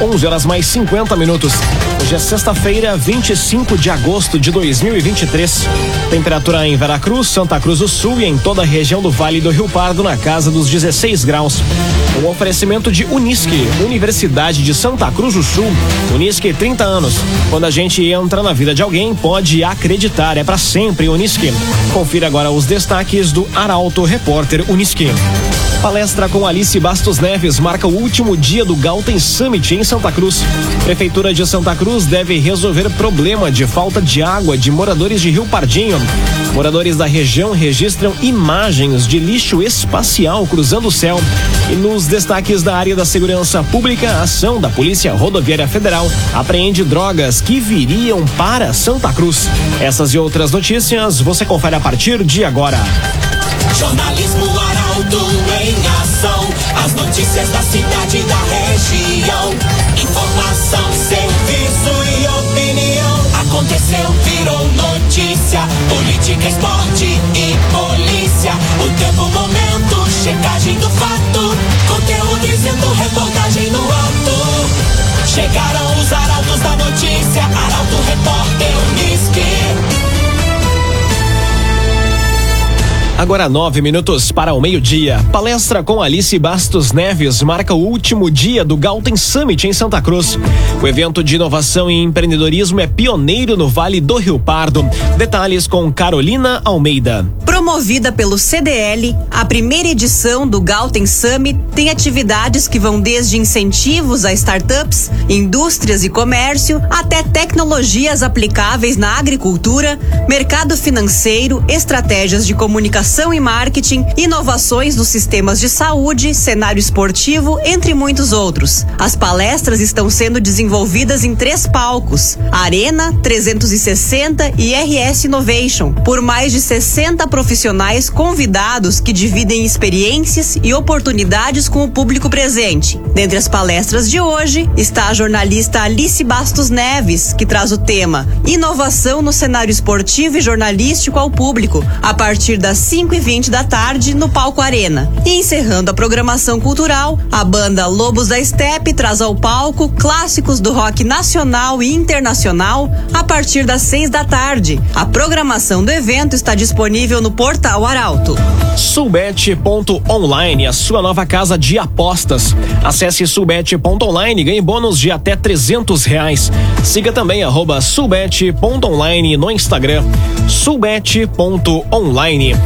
11 horas mais 50 minutos. Hoje é sexta-feira, 25 de agosto de 2023. Temperatura em Veracruz, Santa Cruz do Sul e em toda a região do Vale do Rio Pardo na casa dos 16 graus. O oferecimento de Unisque, Universidade de Santa Cruz do Sul. Unisque 30 anos. Quando a gente entra na vida de alguém, pode acreditar, é para sempre Unisque. Confira agora os destaques do Arauto Repórter Unisque. Palestra com Alice Bastos Neves marca o último dia do Galten Summit em Santa Cruz. Prefeitura de Santa Cruz deve resolver problema de falta de água de moradores de Rio Pardinho. Moradores da região registram imagens de lixo espacial cruzando o céu. E nos destaques da área da segurança pública, a ação da Polícia Rodoviária Federal apreende drogas que viriam para Santa Cruz. Essas e outras notícias você confere a partir de agora. Jornalismo. As notícias da cidade e da região. Informação, serviço e opinião. Aconteceu, virou notícia. Política, esporte e polícia. O tempo, momento, checagem do fato. Conteúdo dizendo, reportagem Agora nove minutos para o meio-dia. Palestra com Alice Bastos Neves marca o último dia do Galten Summit em Santa Cruz. O evento de inovação e empreendedorismo é pioneiro no Vale do Rio Pardo. Detalhes com Carolina Almeida. Promovida pelo CDL, a primeira edição do Galten Summit tem atividades que vão desde incentivos a startups, indústrias e comércio, até tecnologias aplicáveis na agricultura, mercado financeiro, estratégias de comunicação e marketing, inovações nos sistemas de saúde, cenário esportivo, entre muitos outros. As palestras estão sendo desenvolvidas em três palcos: Arena, 360 e RS Innovation, por mais de 60 profissionais convidados que dividem experiências e oportunidades com o público presente. Dentre as palestras de hoje está a jornalista Alice Bastos Neves, que traz o tema Inovação no cenário esportivo e jornalístico ao público, a partir das 5 e 20 da tarde no Palco Arena. E encerrando a programação cultural, a banda Lobos da Steppe traz ao palco clássicos do rock nacional e internacional a partir das 6 da tarde. A programação do evento está disponível no portal Arauto. Sulbet.online, a sua nova casa de apostas. Acesse sulbet.online e ganhe bônus de até 300 reais. Siga também arroba sulbet.online no Instagram. sulbet.online.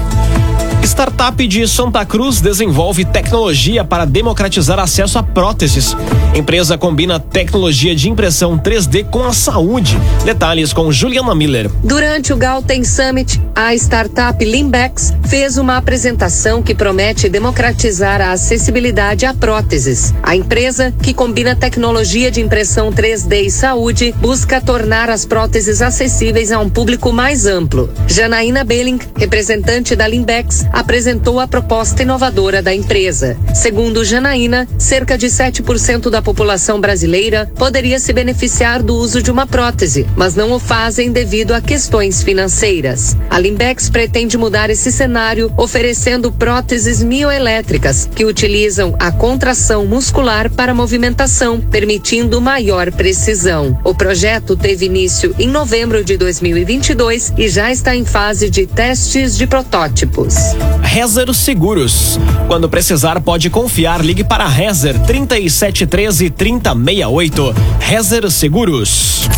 Startup de Santa Cruz desenvolve tecnologia para democratizar acesso a próteses. Empresa combina tecnologia de impressão 3D com a saúde. Detalhes com Juliana Miller. Durante o Galten Summit, a startup Limbex fez uma apresentação que promete democratizar a acessibilidade a próteses. A empresa, que combina tecnologia de impressão 3D e saúde, busca tornar as próteses acessíveis a um público mais amplo. Janaína Belling, representante da Limbex, apresentou a proposta inovadora da empresa. Segundo Janaína, cerca de 7% da população brasileira poderia se beneficiar do uso de uma prótese, mas não o fazem devido a questões financeiras. A Limbex pretende mudar esse cenário oferecendo próteses mioelétricas que utilizam a contração muscular para movimentação, permitindo maior precisão. O projeto teve início em novembro de 2022 e já está em fase de testes de protótipos. Rezer Seguros. Quando precisar, pode confiar. Ligue para Rezer 3713 3068. Rezer Seguros.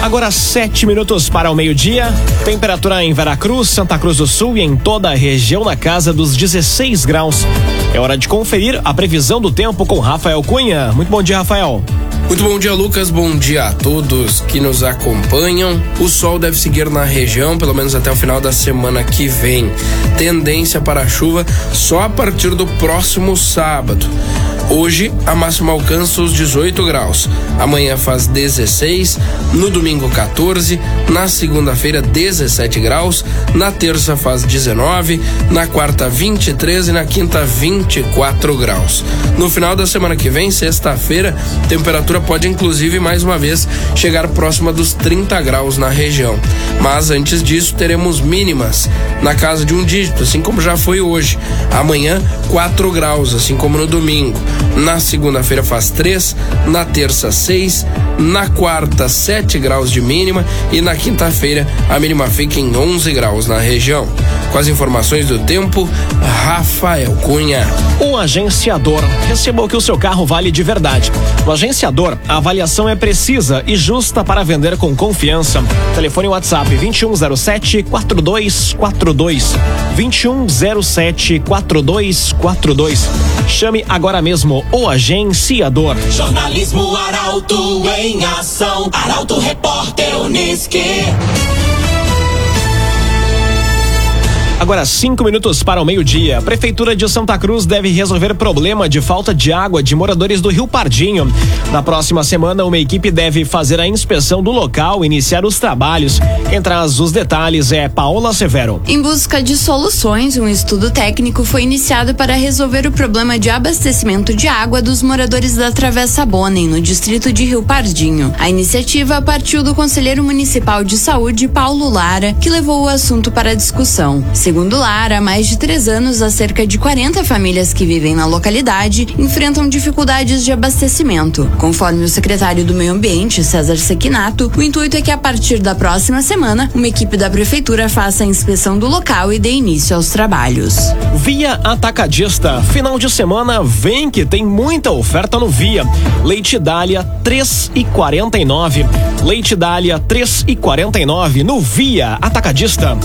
Agora sete minutos para o meio-dia. Temperatura em Veracruz, Santa Cruz do Sul e em toda a região na casa dos 16 graus. É hora de conferir a previsão do tempo com Rafael Cunha. Muito bom dia, Rafael. Muito bom dia, Lucas. Bom dia a todos que nos acompanham. O sol deve seguir na região, pelo menos até o final da semana que vem. Tendência para chuva só a partir do próximo sábado. Hoje a máxima alcança os 18 graus. Amanhã faz 16, no domingo 14, na segunda-feira 17 graus, na terça faz 19, na quarta 23 e na quinta 24 graus. No final da semana que vem, sexta-feira, temperatura pode inclusive mais uma vez chegar próxima dos 30 graus na região. Mas antes disso, teremos mínimas na casa de um dígito, assim como já foi hoje. Amanhã 4 graus, assim como no domingo. Na segunda-feira faz 3, na terça 6, na quarta 7 graus de mínima e na quinta-feira a mínima fica em 11 graus na região. Com as informações do tempo, Rafael Cunha. O agenciador. Receba o que o seu carro vale de verdade. No agenciador, a avaliação é precisa e justa para vender com confiança. Telefone WhatsApp 2107 4242. 2107 4242. Chame agora mesmo o agenciador. Jornalismo Arauto em ação. Arauto Repórter Uniski. Agora, cinco minutos para o meio-dia. A Prefeitura de Santa Cruz deve resolver problema de falta de água de moradores do Rio Pardinho. Na próxima semana, uma equipe deve fazer a inspeção do local e iniciar os trabalhos. Quem traz os detalhes é Paola Severo. Em busca de soluções, um estudo técnico foi iniciado para resolver o problema de abastecimento de água dos moradores da Travessa Bonem, no distrito de Rio Pardinho. A iniciativa partiu do conselheiro municipal de saúde, Paulo Lara, que levou o assunto para discussão. Segundo Lara, há mais de três anos, há cerca de 40 famílias que vivem na localidade enfrentam dificuldades de abastecimento. Conforme o secretário do Meio Ambiente, César Sequinato, o intuito é que a partir da próxima semana, uma equipe da prefeitura faça a inspeção do local e dê início aos trabalhos. Via Atacadista. Final de semana vem que tem muita oferta no Via. Leite Dália 3 e 49. Leite Dália 3 e 49 no Via Atacadista.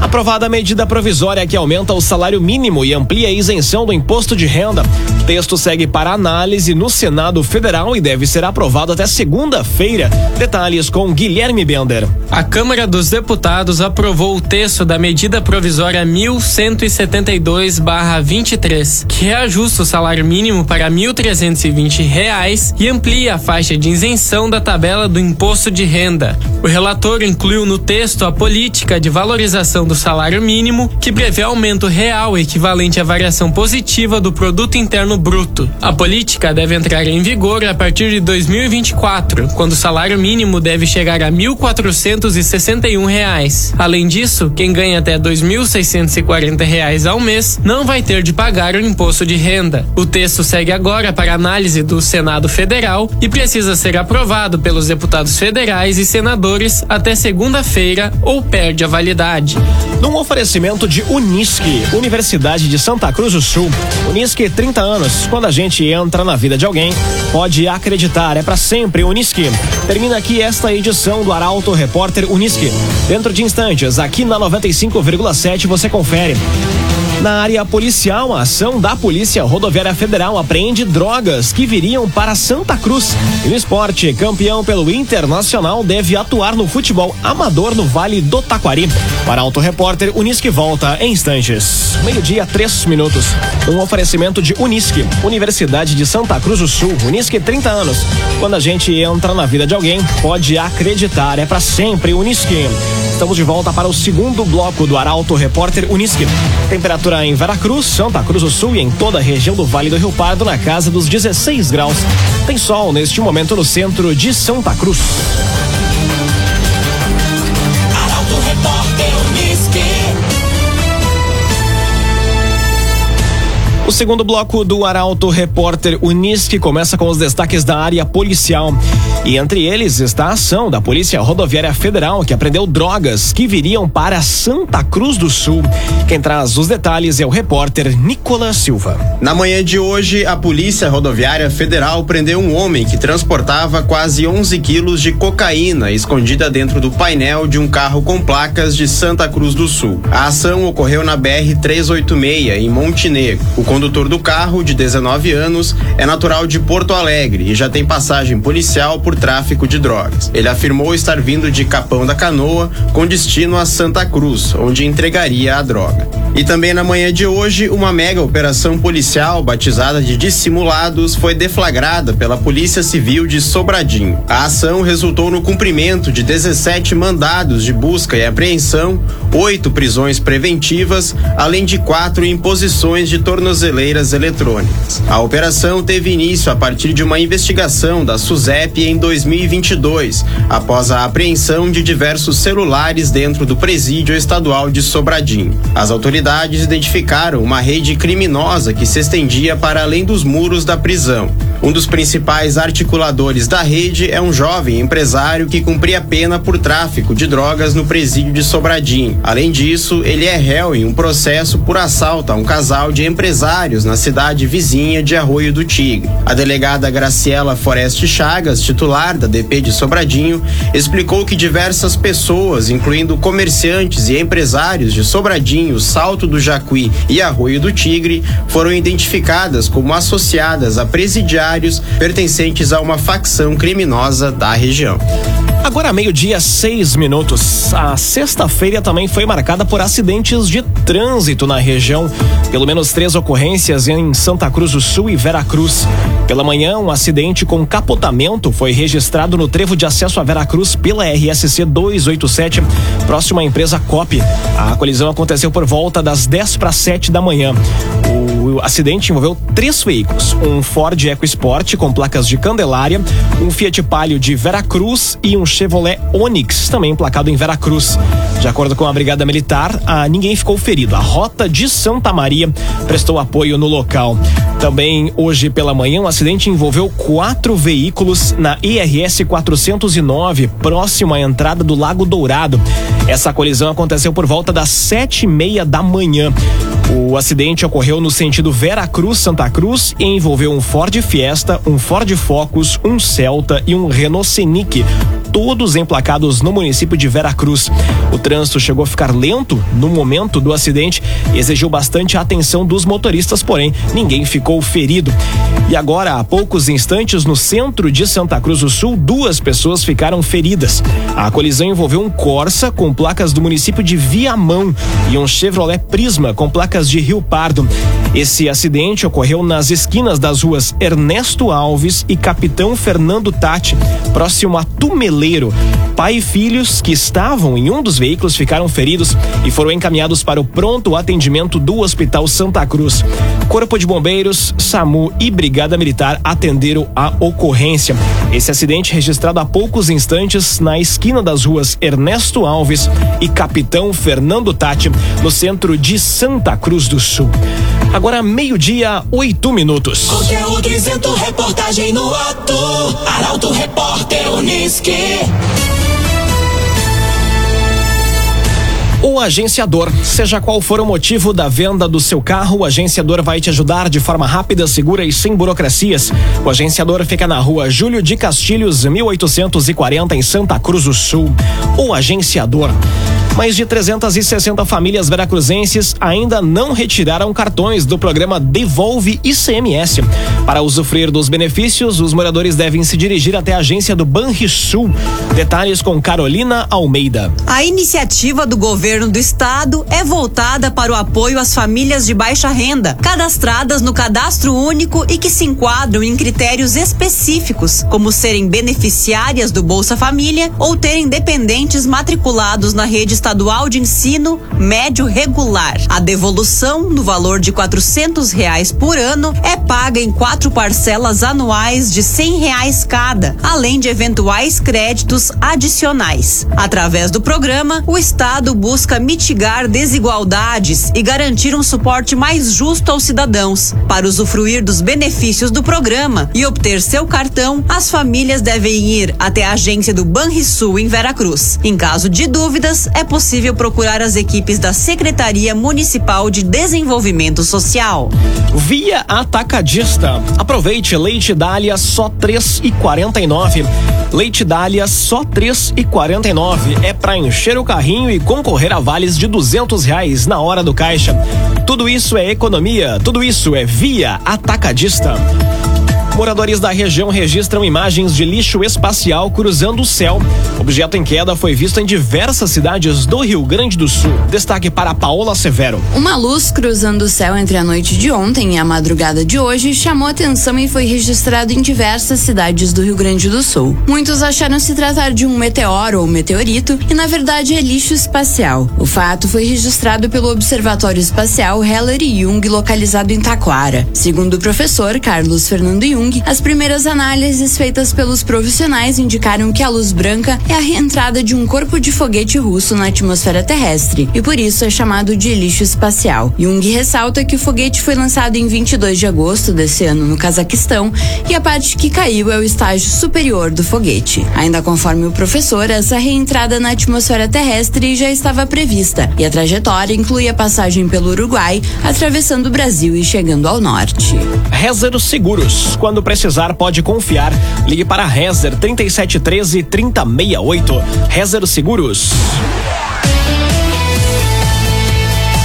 Aprovada a medida provisória que aumenta o salário mínimo e amplia a isenção do imposto de renda. O texto segue para análise no Senado Federal e deve ser aprovado até segunda-feira. Detalhes com Guilherme Bender. A Câmara dos Deputados aprovou o texto da medida provisória 1172/23, que reajusta o salário mínimo para 1.320 reais e amplia a faixa de isenção da tabela do imposto de renda. O relator incluiu no texto a política de valorização do salário mínimo, que prevê aumento real equivalente à variação positiva do produto interno bruto. A política deve entrar em vigor a partir de 2024, quando o salário mínimo deve chegar a 1.461 reais. Além disso, quem ganha até 2.640 reais ao mês não vai ter de pagar o imposto de renda. O texto segue agora para análise do Senado Federal e precisa ser aprovado pelos deputados federais e senadores até segunda-feira ou perde a validade. Num oferecimento de Unisque, Universidade de Santa Cruz do Sul. Unisque, 30 anos. Quando a gente entra na vida de alguém, pode acreditar, é para sempre Unisque. Termina aqui esta edição do Arauto Repórter Unisque. Dentro de instantes, aqui na 95,7 você confere. Na área policial, a ação da Polícia Rodoviária Federal apreende drogas que viriam para Santa Cruz. E no esporte, campeão pelo Internacional deve atuar no futebol amador no Vale do Taquari. Para Auto Repórter, Unisque volta em instantes. Meio-dia, três minutos. Um oferecimento de Unisque, Universidade de Santa Cruz do Sul. Unisque, 30 anos. Quando a gente entra na vida de alguém, pode acreditar, é para sempre Unisque. Estamos de volta para o segundo bloco do Arauto Repórter Unisque. Temperatura em Veracruz, Santa Cruz do Sul e em toda a região do Vale do Rio Pardo na casa dos 16 graus. Tem sol neste momento no centro de Santa Cruz. O segundo bloco do Arauto Repórter Unisque começa com os destaques da área policial. E entre eles está a ação da Polícia Rodoviária Federal, que apreendeu drogas que viriam para Santa Cruz do Sul. Quem traz os detalhes é o repórter Nicolas Silva. Na manhã de hoje, a Polícia Rodoviária Federal prendeu um homem que transportava quase 11 quilos de cocaína escondida dentro do painel de um carro com placas de Santa Cruz do Sul. A ação ocorreu na BR-386, em Montenegro. O condutor do carro, de 19 anos, é natural de Porto Alegre e já tem passagem policial por tráfico de drogas. Ele afirmou estar vindo de Capão da Canoa com destino a Santa Cruz, onde entregaria a droga. E também na manhã de hoje, uma mega operação policial batizada de Dissimulados foi deflagrada pela Polícia Civil de Sobradinho. A ação resultou no cumprimento de 17 mandados de busca e apreensão, oito prisões preventivas, além de quatro imposições de tornozeleira tornozeleiras eletrônicas. A operação teve início a partir de uma investigação da SUSEP em 2022, após a apreensão de diversos celulares dentro do presídio estadual de Sobradinho. As autoridades identificaram uma rede criminosa que se estendia para além dos muros da prisão. Um dos principais articuladores da rede é um jovem empresário que cumpria pena por tráfico de drogas no presídio de Sobradinho. Além disso, ele é réu em um processo por assalto a um casal de empresários na cidade vizinha de Arroio do Tigre. A delegada Graciela Foreste Chagas, titular da DP de Sobradinho, explicou que diversas pessoas, incluindo comerciantes e empresários de Sobradinho, Salto do Jacuí e Arroio do Tigre, foram identificadas como associadas a presidiários pertencentes a uma facção criminosa da região. Agora, meio-dia, seis minutos. A sexta-feira também foi marcada por acidentes de trânsito na região. Pelo menos três ocorrências em Santa Cruz do Sul e Veracruz. Pela manhã, um acidente com capotamento foi registrado no trevo de acesso a Veracruz pela RSC 287, próximo à empresa COP. A colisão aconteceu por volta das 10 para 7 da manhã. O acidente envolveu três veículos: um Ford EcoSport com placas de Candelária, um Fiat Palio de Veracruz e um Chevrolet Onix, também emplacado em Veracruz. De acordo com a Brigada Militar, a ninguém ficou ferido. A rota de Santa Maria prestou apoio no local. Também hoje pela manhã, um acidente envolveu quatro veículos na IRS 409, próximo à entrada do Lago Dourado. Essa colisão aconteceu por volta das sete e meia da manhã. O acidente ocorreu no sentido Veracruz-Santa Cruz e envolveu um Ford Fiesta, um Ford Focus, um Celta e um Renault Scenic, todos emplacados no município de Veracruz. O trânsito chegou a ficar lento no momento do acidente e exigiu bastante atenção dos motoristas, porém ninguém ficou ferido. E agora, há poucos instantes, no centro de Santa Cruz do Sul, duas pessoas ficaram feridas. A colisão envolveu um Corsa com placas do município de Viamão e um Chevrolet Prisma com placas de Rio Pardo. Esse acidente ocorreu nas esquinas das ruas Ernesto Alves e Capitão Fernando Tati, próximo a Tumeleiro. Pai e filhos que estavam em um dos veículos ficaram feridos e foram encaminhados para o pronto atendimento do Hospital Santa Cruz. Corpo de Bombeiros, SAMU e Brigada Militar atenderam a ocorrência. Esse acidente registrado há poucos instantes na esquina das ruas Ernesto Alves e Capitão Fernando Tati, no centro de Santa Cruz do Sul. Agora, meio-dia, oito minutos. Conteúdo isento, reportagem no ato. Arauto Repórter. O agenciador, seja qual for o motivo da venda do seu carro, o agenciador vai te ajudar de forma rápida, segura e sem burocracias. O agenciador fica na rua Júlio de Castilhos, 1840, em Santa Cruz do Sul. O agenciador. Mais de 360 famílias veracruzenses ainda não retiraram cartões do programa Devolve ICMS. Para usufruir dos benefícios, os moradores devem se dirigir até a agência do Banrisul. Detalhes com Carolina Almeida. A iniciativa do governo do estado é voltada para o apoio às famílias de baixa renda, cadastradas no cadastro único e que se enquadram em critérios específicos, como serem beneficiárias do Bolsa Família ou terem dependentes matriculados na rede estadual de ensino médio regular. A devolução, no valor de quatrocentos reais por ano, é paga em quatro parcelas anuais de cem reais cada, além de eventuais créditos adicionais. Através do programa, o Estado busca mitigar desigualdades e garantir um suporte mais justo aos cidadãos. Para usufruir dos benefícios do programa e obter seu cartão, as famílias devem ir até a agência do Banrisul em Veracruz. Em caso de dúvidas, é possível procurar as equipes da Secretaria Municipal de Desenvolvimento Social. Via Atacadista. Aproveite leite Dália só três e quarenta e nove. Leite Dália só três e quarenta e nove. É para encher o carrinho e concorrer a vales de duzentos reais na hora do caixa. Tudo isso é economia, tudo isso é Via Atacadista. Moradores da região registram imagens de lixo espacial cruzando o céu. O objeto em queda foi visto em diversas cidades do Rio Grande do Sul. Destaque para Paola Severo. Uma luz cruzando o céu entre a noite de ontem e a madrugada de hoje chamou atenção e foi registrado em diversas cidades do Rio Grande do Sul. Muitos acharam se tratar de um meteoro ou meteorito e na verdade é lixo espacial. O fato foi registrado pelo Observatório Espacial Heller Jung localizado em Taquara. Segundo o professor Carlos Fernando Jung, as primeiras análises feitas pelos profissionais indicaram que a luz branca é a reentrada de um corpo de foguete russo na atmosfera terrestre e por isso é chamado de lixo espacial. Jung ressalta que o foguete foi lançado em 22 de agosto desse ano no Cazaquistão e a parte que caiu é o estágio superior do foguete. Ainda conforme o professor, essa reentrada na atmosfera terrestre já estava prevista e a trajetória inclui a passagem pelo Uruguai, atravessando o Brasil e chegando ao norte. Rezer Seguros. Quando precisar, pode confiar. Ligue para Rezer 3713 3068. Rezer Seguros.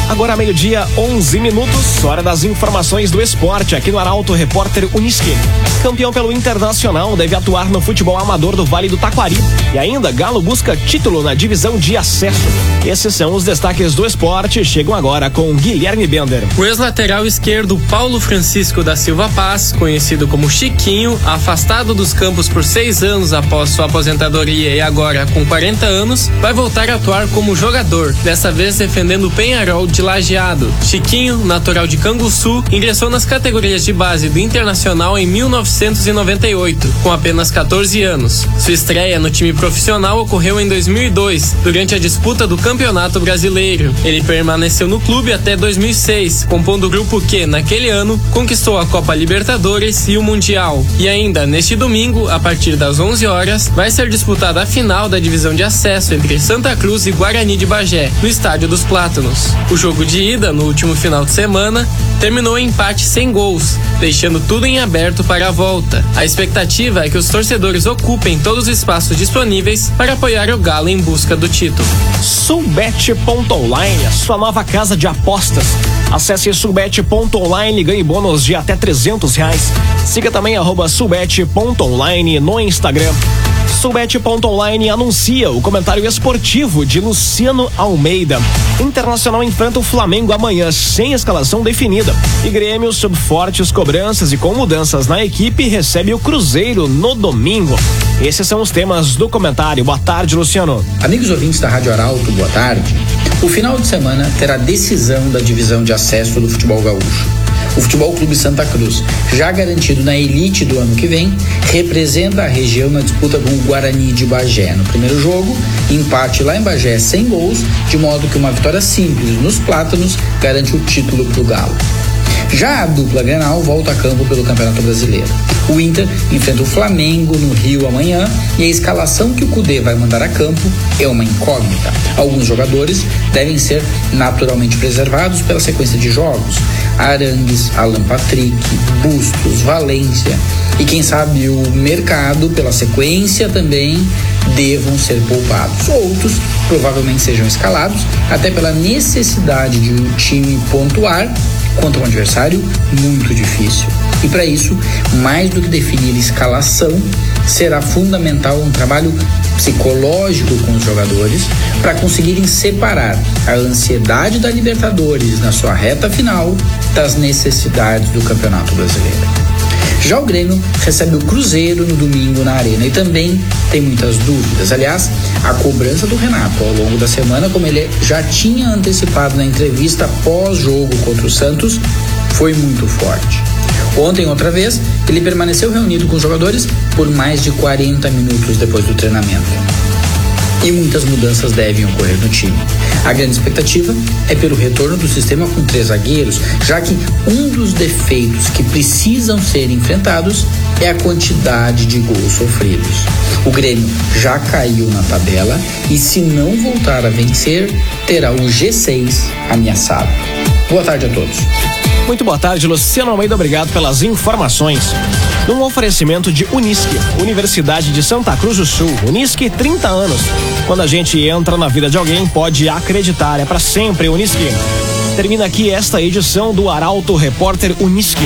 Agora meio-dia, 11 minutos, hora das informações do esporte aqui no Arauto Repórter Uniski. Campeão pelo Internacional deve atuar no futebol amador do Vale do Taquari. E ainda, Galo busca título na divisão de acesso. Esses são os destaques do esporte. Chegam agora com Guilherme Bender. O ex-lateral esquerdo Paulo Francisco da Silva Paz, conhecido como Chiquinho, afastado dos campos por seis anos após sua aposentadoria e agora com 40 anos, vai voltar a atuar como jogador, dessa vez defendendo o Penharol de Lajeado. Chiquinho, natural de Canguçu, ingressou nas categorias de base do Internacional em 1998, com apenas 14 anos. Sua estreia no time profissional ocorreu em 2002, durante a disputa do Campeonato Brasileiro. Ele permaneceu no clube até 2006, compondo o grupo que, naquele ano, conquistou a Copa Libertadores e o Mundial. E ainda, neste domingo, a partir das 11 horas, vai ser disputada a final da divisão de acesso entre Santa Cruz e Guarani de Bagé, no Estádio dos Plátanos. O jogo de ida, no último final de semana, terminou em empate sem gols, deixando tudo em aberto para a volta. A expectativa é que os torcedores ocupem todos os espaços disponíveis para apoiar o Galo em busca do título. Sulbet.online, sua nova casa de apostas. Acesse sulbet.online e ganhe bônus de até 300 reais. Siga também arroba no Instagram. Sulbet.online anuncia o comentário esportivo de Luciano Almeida. Internacional enfrenta o Flamengo amanhã sem escalação definida. E Grêmio, sob fortes cobranças e com mudanças na equipe, recebe o Cruzeiro no domingo. Esses são os temas do comentário. Boa tarde, Luciano. Amigos ouvintes da Rádio Arauto, boa tarde. O final de semana terá decisão da divisão de acesso do futebol gaúcho. O Futebol Clube Santa Cruz, já garantido na elite do ano que vem, representa a região na disputa com o Guarani de Bagé. No primeiro jogo, empate lá em Bagé sem gols, de modo que uma vitória simples nos Plátanos garante o título para o Galo. Já a dupla Grenal volta a campo pelo Campeonato Brasileiro. O Inter enfrenta o Flamengo no Rio amanhã e a escalação que o Cudê vai mandar a campo é uma incógnita. Alguns jogadores devem ser naturalmente preservados pela sequência de jogos. Arangues, Alan Patrick, Bustos, Valência e quem sabe o mercado pela sequência também devam ser poupados. Outros provavelmente sejam escalados até pela necessidade de o um time pontuar contra um adversário muito difícil. E para isso, mais do que definir escalação, será fundamental um trabalho psicológico com os jogadores para conseguirem separar a ansiedade da Libertadores na sua reta final das necessidades do Campeonato Brasileiro. Já o Grêmio recebe o Cruzeiro no domingo na Arena e também tem muitas dúvidas. Aliás, a cobrança do Renato ao longo da semana, como ele já tinha antecipado na entrevista pós-jogo contra o Santos, foi muito forte. Ontem, outra vez, ele permaneceu reunido com os jogadores por mais de 40 minutos depois do treinamento e muitas mudanças devem ocorrer no time. A grande expectativa é pelo retorno do sistema com três zagueiros, já que um dos defeitos que precisam ser enfrentados é a quantidade de gols sofridos. O Grêmio já caiu na tabela e, se não voltar a vencer, terá o G6 ameaçado. Boa tarde a todos. Muito boa tarde, Luciano Almeida. Obrigado pelas informações. Num oferecimento de Unisque, Universidade de Santa Cruz do Sul. Unisque, 30 anos. Quando a gente entra na vida de alguém, pode acreditar. É para sempre Unisque. Termina aqui esta edição do Arauto Repórter Uniski.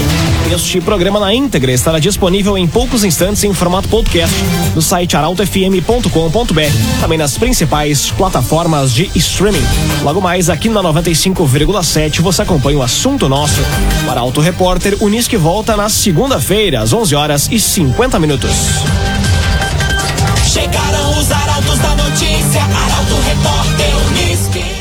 Este programa na íntegra estará disponível em poucos instantes em formato podcast no site arautofm.com.br, também nas principais plataformas de streaming. Logo mais aqui na 95,7 você acompanha o assunto nosso. O Arauto Repórter Uniski volta na segunda-feira às 11 horas e 50 minutos. Chegaram os arautos da notícia, Arauto Repórter Unisque.